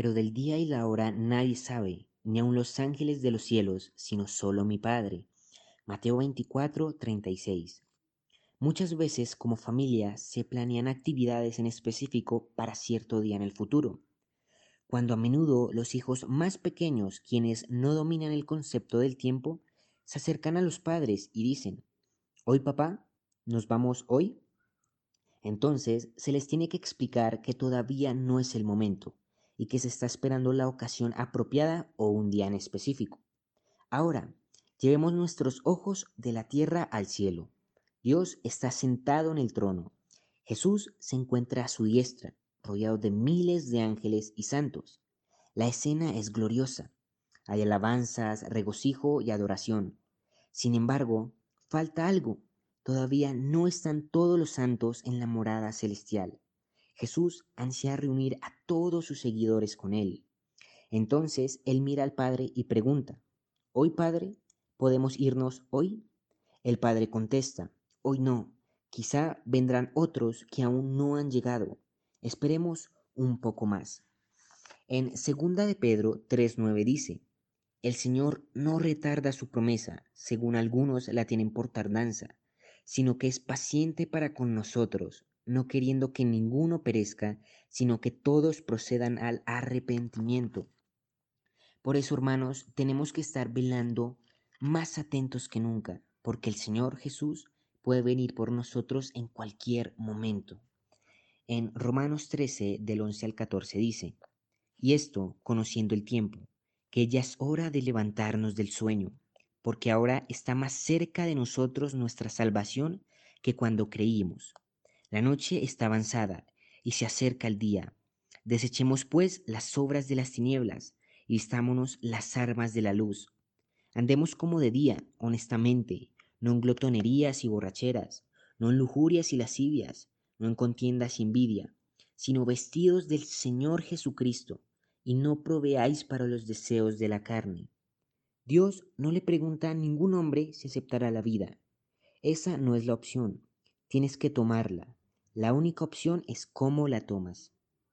pero del día y la hora nadie sabe, ni aun los ángeles de los cielos, sino solo mi Padre. Mateo 24, 36. Muchas veces como familia se planean actividades en específico para cierto día en el futuro, cuando a menudo los hijos más pequeños, quienes no dominan el concepto del tiempo, se acercan a los padres y dicen, ¿Hoy papá? ¿Nos vamos hoy? Entonces se les tiene que explicar que todavía no es el momento y que se está esperando la ocasión apropiada o un día en específico. Ahora, llevemos nuestros ojos de la tierra al cielo. Dios está sentado en el trono. Jesús se encuentra a su diestra, rodeado de miles de ángeles y santos. La escena es gloriosa. Hay alabanzas, regocijo y adoración. Sin embargo, falta algo. Todavía no están todos los santos en la morada celestial. Jesús ansía reunir a todos sus seguidores con él. Entonces él mira al Padre y pregunta, ¿Hoy Padre? ¿Podemos irnos hoy? El Padre contesta, Hoy no, quizá vendrán otros que aún no han llegado. Esperemos un poco más. En 2 de Pedro 3.9 dice, El Señor no retarda su promesa, según algunos la tienen por tardanza, sino que es paciente para con nosotros, no queriendo que ninguno perezca, sino que todos procedan al arrepentimiento. Por eso, hermanos, tenemos que estar velando más atentos que nunca, porque el Señor Jesús puede venir por nosotros en cualquier momento. En Romanos 13, del 11 al 14 dice, Y esto conociendo el tiempo, que ya es hora de levantarnos del sueño, porque ahora está más cerca de nosotros nuestra salvación que cuando creímos. La noche está avanzada y se acerca el día. Desechemos pues las obras de las tinieblas y vistámonos las armas de la luz. Andemos como de día, honestamente, no en glotonerías y borracheras, no en lujurias y lascivias, no en contiendas y envidia, sino vestidos del Señor Jesucristo, y no proveáis para los deseos de la carne. Dios no le pregunta a ningún hombre si aceptará la vida. Esa no es la opción. Tienes que tomarla. La única opción es cómo la tomas.